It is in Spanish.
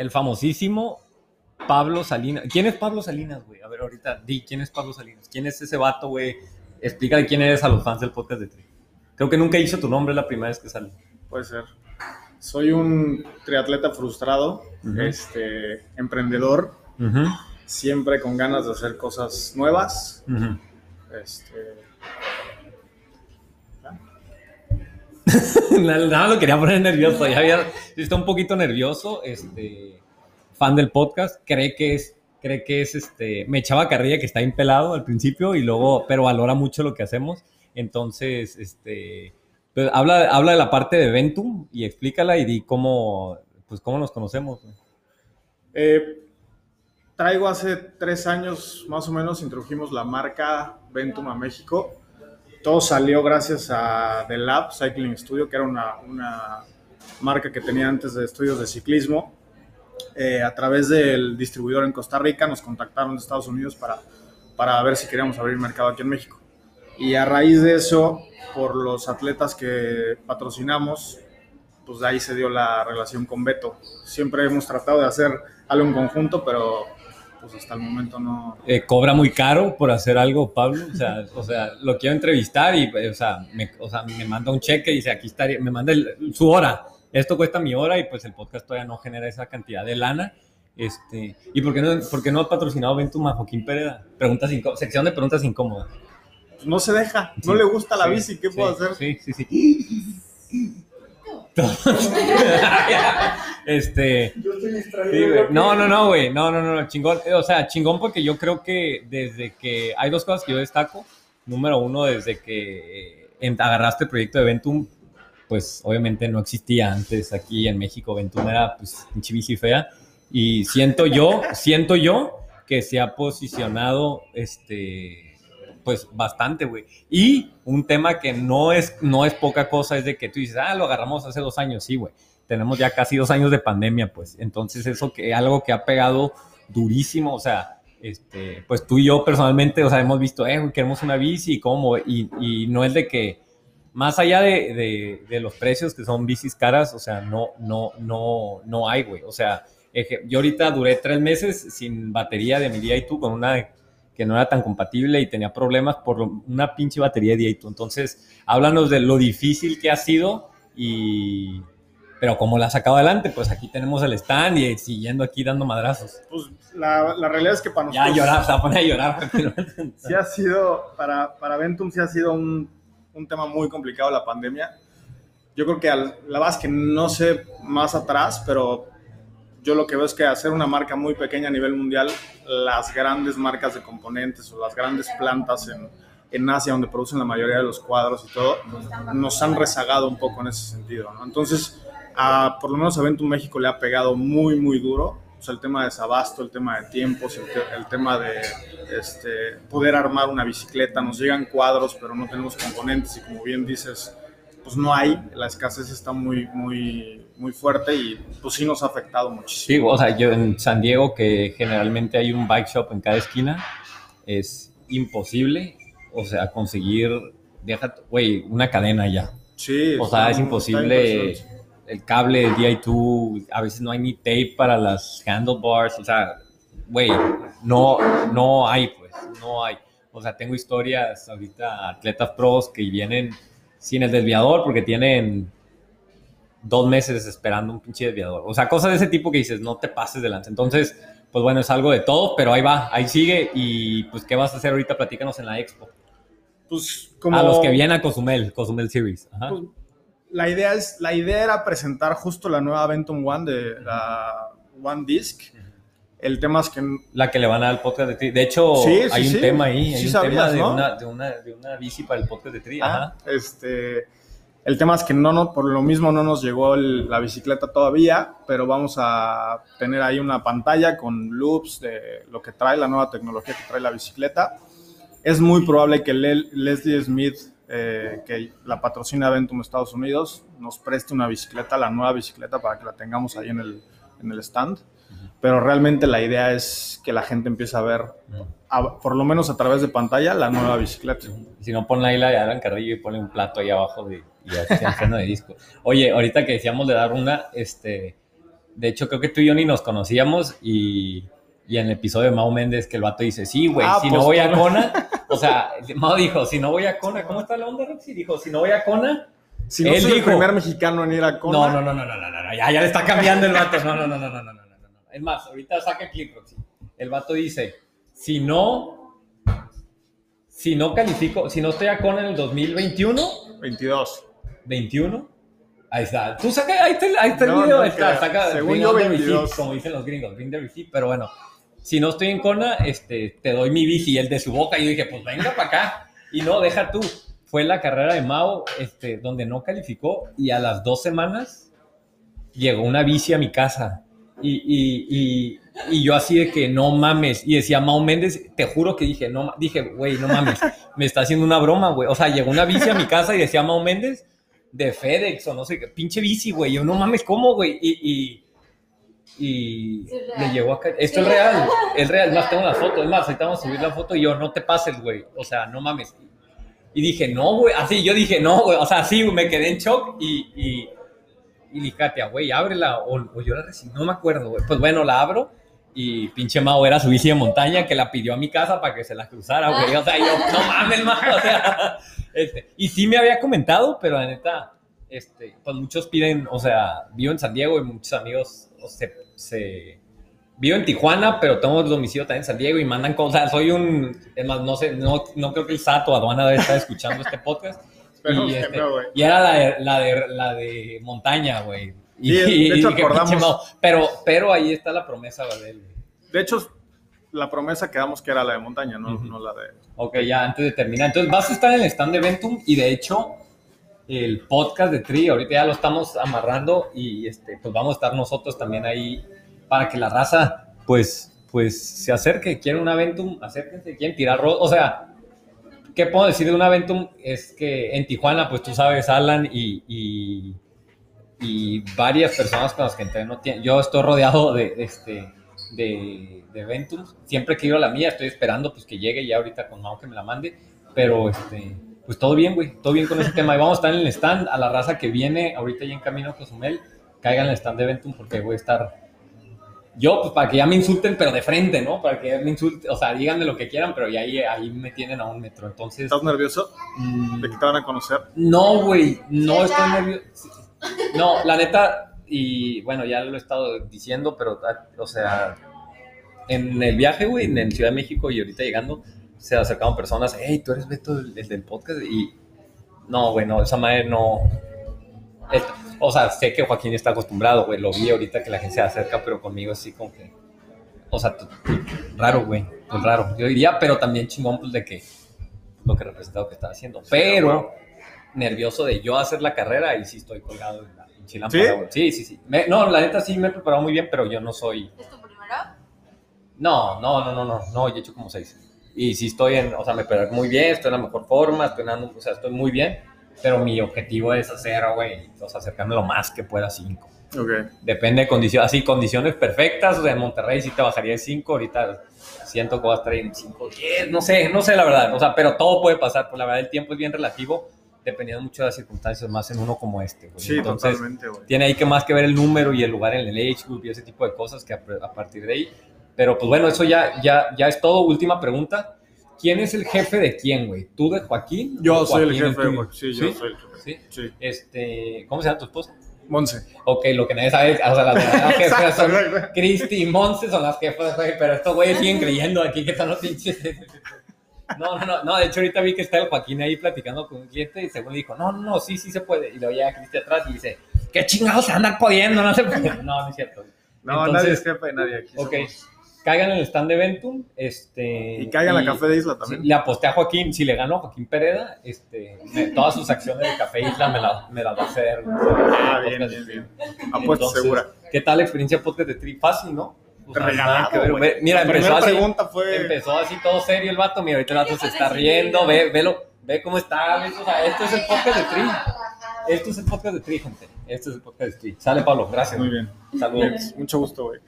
el famosísimo Pablo Salinas. ¿Quién es Pablo Salinas, güey? A ver, ahorita, di, ¿quién es Pablo Salinas? ¿Quién es ese vato, güey? Explícale quién eres a los fans del podcast de Tri. Creo que nunca hizo tu nombre la primera vez que sale. Puede ser. Soy un triatleta frustrado, este, emprendedor, siempre con ganas de hacer cosas nuevas. Este, Nada más lo quería poner nervioso. Ya había, está un poquito nervioso. Este fan del podcast cree que es, cree que es este. Me echaba carrilla que está impelado al principio y luego, pero valora mucho lo que hacemos. Entonces, este, pues, habla, habla de la parte de Ventum y explícala y di cómo, pues cómo nos conocemos. eh, traigo hace tres años más o menos, introdujimos la marca Ventum a México. Todo salió gracias a The Lab Cycling Studio, que era una, una marca que tenía antes de estudios de ciclismo. Eh, a través del distribuidor en Costa Rica nos contactaron de Estados Unidos para, para ver si queríamos abrir mercado aquí en México. Y a raíz de eso, por los atletas que patrocinamos, pues de ahí se dio la relación con Beto. Siempre hemos tratado de hacer algo en conjunto, pero pues hasta el momento no. Eh, cobra muy caro por hacer algo, Pablo. O sea, o sea lo quiero entrevistar y, o sea, me, o sea, me manda un cheque y dice, aquí estaría, me manda el- su hora. Esto cuesta mi hora y pues el podcast todavía no genera esa cantidad de lana. Este, ¿Y por qué no, por qué no ha patrocinado Ventum a Joaquín Pérez? Preguntas sección de preguntas incómodas. no se deja, no Sí, le gusta la sí, bici, ¿qué sí, puedo hacer? Sí, sí, sí. este, Yo estoy distraído. Sí. No, no, no, güey. No, no, no, chingón. Eh, O sea, chingón porque yo creo que desde que hay dos cosas que yo destaco. Número uno, desde que eh, agarraste el proyecto de Ventum, pues obviamente no existía antes aquí en México. Ventum era pues pinche fea. Y siento yo, siento yo que se ha posicionado este pues bastante, güey. Y un tema que no es, no es poca cosa es de que tú dices, ah, lo agarramos hace dos años, sí, güey tenemos ya casi dos años de pandemia, pues. Entonces, eso que algo que ha pegado durísimo, o sea, este, pues tú y yo personalmente, o sea, hemos visto, eh, güey, queremos una bici y cómo, y, y no es de que, más allá de, de- de los precios que son bicis caras, o sea, no, no, no, no hay, güey. O sea, yo ahorita duré tres meses sin batería de mi Di2 con una que no era tan compatible y tenía problemas por una pinche batería de Di2. Entonces, háblanos de lo difícil que ha sido y, pero como la has sacado adelante, pues aquí tenemos el stand y siguiendo aquí dando madrazos. Pues la, la realidad es que para Ya nosotros llorar, se va a poner a llorar. pero- sí ha sido, para, para Ventum sí ha sido un, un tema muy complicado la pandemia. Yo creo que al- la verdad es que no sé más atrás, pero yo lo que veo es que hacer una marca muy pequeña a nivel mundial, las grandes marcas de componentes o las grandes plantas en, en Asia, donde producen la mayoría de los cuadros y todo, nos han rezagado un poco en ese sentido. Entonces, por lo menos a Ventum México le ha pegado muy, muy duro. O sea, el tema de desabasto, el tema de tiempos, el, el tema de este, poder armar una bicicleta. Nos llegan cuadros, pero no tenemos componentes y como bien dices, pues no hay. La escasez está muy, muy, muy fuerte y pues sí nos ha afectado muchísimo. Sí, o sea, yo en San Diego, que generalmente hay un bike shop en cada esquina, es imposible, o sea, conseguir, deja, güey, una cadena ya. Sí, O sea, es imposible el cable del DI2, a veces no hay ni tape para las handlebars, o sea, güey, no, no hay, pues, no hay. O sea, tengo historias ahorita, atletas pros que vienen sin el desviador porque tienen dos meses esperando un pinche desviador. O sea, cosas de ese tipo que dices, no te pases de lanza. Entonces, pues bueno, es algo de todo, pero ahí va, ahí sigue. Y pues, ¿qué vas a hacer ahorita? Platícanos en la expo. Pues como... A los que vienen a Cozumel, Cozumel Series. Ajá. Pues, la idea es la idea era presentar justo la nueva Ventum One de la One Disc el tema es que La que le van a dar al podcast de Tri. De hecho, Sí, sí, hay un sí. tema ahí. Hay un sabías, tema de, ¿no? una, de, una, de una bici para el podcast de Tri. Ah, Ajá. este el tema es que no, no por lo mismo no nos llegó el- la bicicleta todavía pero vamos a tener ahí una pantalla con loops de lo que trae la nueva tecnología que trae la bicicleta es muy probable que Le- Leslie Smith eh, que la patrocina Ventum Estados Unidos nos preste una bicicleta la nueva bicicleta para que la tengamos ahí en el, en el stand pero realmente la idea es que la gente empiece a ver, por lo menos a través de pantalla, la nueva bicicleta. Si no, ponla ahí la de Alan Carrillo y ponle un plato ahí abajo de, y de disco. Oye, ahorita que decíamos de dar una, este, de hecho creo que tú y yo ni nos conocíamos y, y en el episodio de Mao Méndez que el vato dice, sí, güey, ah, si pues no voy a Cona, o sea, Mao dijo, si no voy a Cona, ¿cómo está la onda, Rexy? Dijo, si no voy a Cona... Si no él soy el primer mexicano en ir a Cona... No, no, no, no, no, no, no, ya, ya le está cambiando el vato, no, no, no, no, no. no. Es más, ahorita saca el clip, Roxy. El vato dice, si no, si no califico, si no estoy a Kona en el 2021, 22. 21. Ahí está. Tú saca, ahí está, el- ahí está el No, video. no está, creo. saca, Según yo, on the 22. receipt, como dicen los gringos, bring the receipt. Pero bueno, si no estoy en Kona, este, te doy mi bici, el de su boca. Y yo dije, pues venga para acá. Y no, deja tú. Fue la carrera de Mao, este, donde no calificó. Y a las dos semanas llegó una bici a mi casa. Y, y, y, y yo así de que no mames. Y decía Mao Méndez, te juro que dije, no, dije, güey, no mames. Me está haciendo una broma, güey. O sea, llegó una bici a mi casa y decía Mao Méndez de FedEx o no sé qué, pinche bici, güey. Yo no mames, ¿cómo, güey? Y, y, le llegó acá. Esto es real, es real. Es más, tengo la foto. Es más, ahorita vamos a subir la foto y yo, no te pases, güey. O sea, no mames. Y dije, no, güey. Así, yo dije, no, güey. O sea, sí, me quedé en shock y, y, y dije, güey, ábrela. O, o yo la recibí, no me acuerdo, güey. Pues bueno, la abro. Y pinche Mao era su bici de montaña que la pidió a mi casa para que se la cruzara, güey. O sea, yo, no mames, Mao. O sea, este, y sí me había comentado, pero la neta, este, pues muchos piden, o sea, vivo en San Diego y muchos amigos o se, se- vivo en Tijuana, pero tengo domicilio también en San Diego y mandan cosas. Soy un, es más, no sé, no, no creo que el SAT o aduana debe estar escuchando este podcast. Y, este, no, y era la de, la de, la de montaña, güey. Y, Sí, de y hecho. Pero, pero ahí está la promesa de él. De hecho, la promesa quedamos que era la de montaña, no, no la de. Ok, ya antes de terminar. Entonces vas a estar en el stand de Ventum y de hecho el podcast de Tri, ahorita ya lo estamos amarrando y este, pues vamos a estar nosotros también ahí para que la raza pues, pues se acerque. Quieren una Ventum, acérquense, quieren tirar O sea, ¿qué puedo decir de una Ventum? Es que en Tijuana, pues tú sabes, Alan y, y, y varias personas con las que entreno, yo estoy rodeado de, este, de, de Ventums. Siempre que a la mía, estoy esperando pues que llegue ya ahorita con Mau que me la mande. Pero este, pues todo bien, güey, todo bien con ese tema. Y vamos a estar en el stand a la raza que viene ahorita ya en camino a Cozumel. Caigan en el stand de Ventum porque voy a estar. Yo, pues para que ya me insulten, pero de frente, ¿no? Para que ya me insulten, o sea, díganme lo que quieran, pero ya ahí, ahí me tienen a un metro. Entonces, ¿Estás nervioso mm, de que te van a conocer? no, güey, no Sí, estoy nervioso. No, la neta, y bueno, ya lo he estado diciendo, pero, ah, o sea, en el viaje, güey, en Ciudad de México y ahorita llegando, se acercaron personas, hey, tú eres Beto, el, el del podcast, y no, güey, no, esa madre no. O sea, sé que Joaquín está acostumbrado, güey, lo vi ahorita que la gente se acerca, pero conmigo así como que. O sea, raro, güey, pues raro, yo diría, pero también chingón, pues de que lo que representa lo que está haciendo. Pero nervioso de yo hacer la carrera y sí estoy colgado en la pinche lámpara, ¿Sí? Sí, sí, sí. Me- no, la neta sí me he preparado muy bien, pero yo no soy. ¿Es tu primero? No, no, no, no, no, no, yo he hecho como seis. Y sí estoy en, o sea, me preparé muy bien, estoy en la mejor forma, estoy en, o sea, estoy muy bien, pero mi objetivo es hacer, güey, o sea, acercarme lo más que pueda a cinco. Ok. Depende de condiciones, así, condiciones perfectas, o sea, en Monterrey sí te bajaría de 5, ahorita siento que va a estar en 5, 10, no sé, no sé la verdad, o sea, pero todo puede pasar, pues la verdad el tiempo es bien relativo, dependiendo mucho de las circunstancias, más en uno como este, güey. Sí, Entonces, totalmente, güey. tiene ahí que más que ver el número y el lugar en el age group y ese tipo de cosas que a, a partir de ahí, pero pues bueno, eso ya, ya, ya es todo, última pregunta, ¿quién es el jefe de quién, güey? ¿Tú de Joaquín? Yo soy el Joaquín jefe, tuyo? güey. Sí, yo soy el jefe. ¿Sí? Sí. Este, ¿cómo se llama tu esposa? Monse. Ok, lo que nadie sabe, o sea, las verdaderas jefas son. Cristi y Monse son las jefas, güey, pero estos güeyes siguen creyendo aquí que están los pinches. No, no, no, no, de hecho ahorita vi que está el Joaquín ahí platicando con un cliente y según le dijo, no, no, no, sí, sí se puede. Y luego llega Cristi atrás y dice, ¿qué chingados se andan pudiendo? No se puede. No, no es cierto. No, Entonces, nadie es jefe de nadie aquí. Ok, somos- caigan en el stand de Ventum, este... Y caigan a Café de Isla también. Sí, le aposté a Joaquín, si le gano a Joaquín Pereda, este, me- todas sus acciones de Café Isla me las me las va a hacer. Ah, bien, bien, bien. Apuesta Entonces, segura. ¿Qué tal la experiencia podcast de Tri? Fácil, ¿no? O sea, Regalado, nada que ver, güey. ve- Mira, La empezó así, pregunta fue. empezó así todo serio el vato, mira, ahorita el vato se está riendo, ve, velo, ve cómo está, ve, o sea, esto es el podcast de Tri. Esto es el podcast de Tri, gente. Esto es el podcast de Tri. Sale, Pablo, gracias. Muy bien. Saludos. Mucho gusto, güey.